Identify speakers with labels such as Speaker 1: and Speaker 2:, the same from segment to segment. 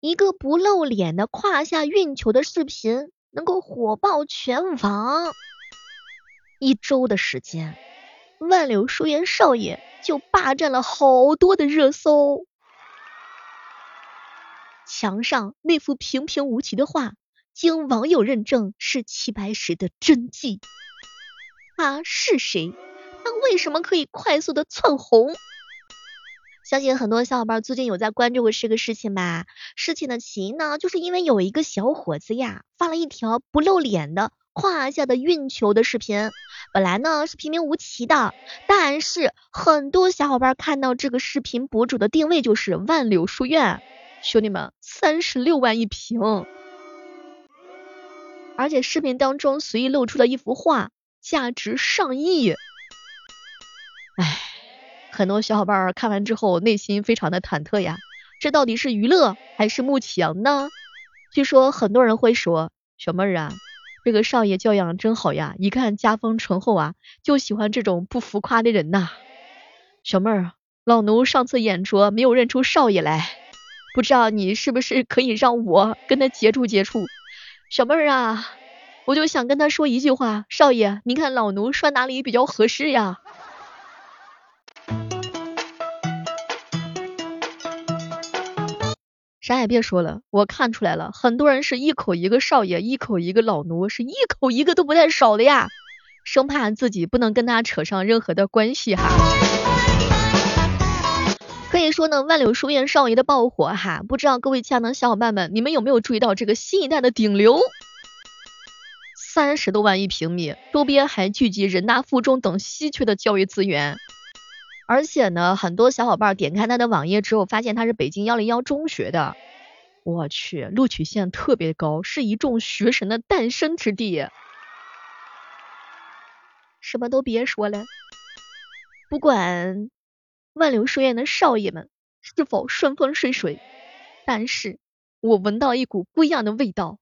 Speaker 1: 一个不露脸的胯下运球的视频能够火爆全网，一周的时间，万柳书院少爷就霸占了好多的热搜。墙上那幅平平无奇的画，经网友认证是齐白石的真迹。他是谁？他为什么可以快速的窜红？相信很多小伙伴最近有在关注过这个事情吧？事情的起因呢，就是因为有一个小伙子呀，发了一条不露脸的胯下的运球的视频。本来呢是平平无奇的，但是很多小伙伴看到这个视频博主的定位就是万柳书院，兄弟们，三十六万一平，而且视频当中随意露出了一幅画，价值上亿。唉。很多小伙伴看完之后，内心非常的忐忑呀，这到底是娱乐还是慕强呢？据说很多人会说，小妹儿啊，这个少爷教养真好呀，一看家风醇厚啊，就喜欢这种不浮夸的人呐。小妹儿，老奴上次眼拙没有认出少爷来，不知道你是不是可以让我跟他接触接触？小妹儿啊，我就想跟他说一句话，少爷，您看老奴拴哪里比较合适呀？啥也别说了，我看出来了，很多人是一口一个少爷，一口一个老奴，是一口一个都不带少的呀，生怕自己不能跟他扯上任何的关系哈。可以说呢，万柳书院少爷的爆火哈，不知道各位亲爱的小伙伴们，你们有没有注意到这个新一代的顶流，三十多万一平米，周边还聚集人大附中等稀缺的教育资源。而且呢，很多小伙伴点开他的网页之后，发现他是北京幺零幺中学的。我去，录取线特别高，是一众学神的诞生之地。什么都别说了，不管万流书院的少爷们是否顺风顺水，但是我闻到一股不一样的味道。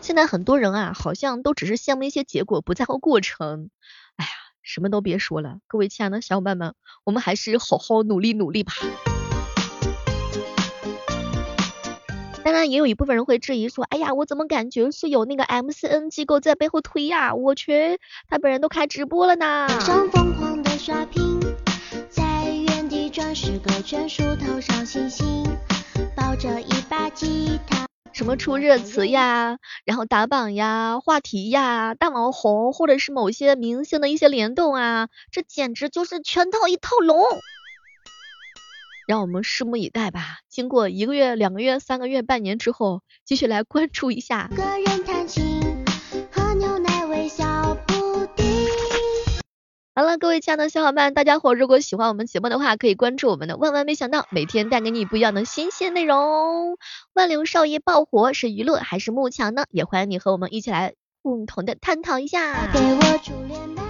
Speaker 1: 现在很多人啊，好像都只是羡慕一些结果，不在乎过程。哎呀。什么都别说了，各位亲爱的小伙伴们，我们还是好好努力努力吧。当然，也有一部分人会质疑说，哎呀，我怎么感觉是有那个 MCN 机构在背后推呀？我去，他本人都开直播了呢。疯狂的刷屏，在原地转十个圈，数头上星星，抱着一把吉他。什么出热词呀，然后打榜呀，话题呀，大网红或者是某些明星的一些联动啊，这简直就是全套一套龙。让我们拭目以待吧。经过一个月、两个月、三个月、半年之后，继续来关注一下。个人各位亲爱的小伙伴，大家伙如果喜欢我们节目的话，可以关注我们的万万没想到，每天带给你不一样的新鲜内容。万流少爷爆火是娱乐还是幕墙呢？也欢迎你和我们一起来共同的探讨一下。给我初恋的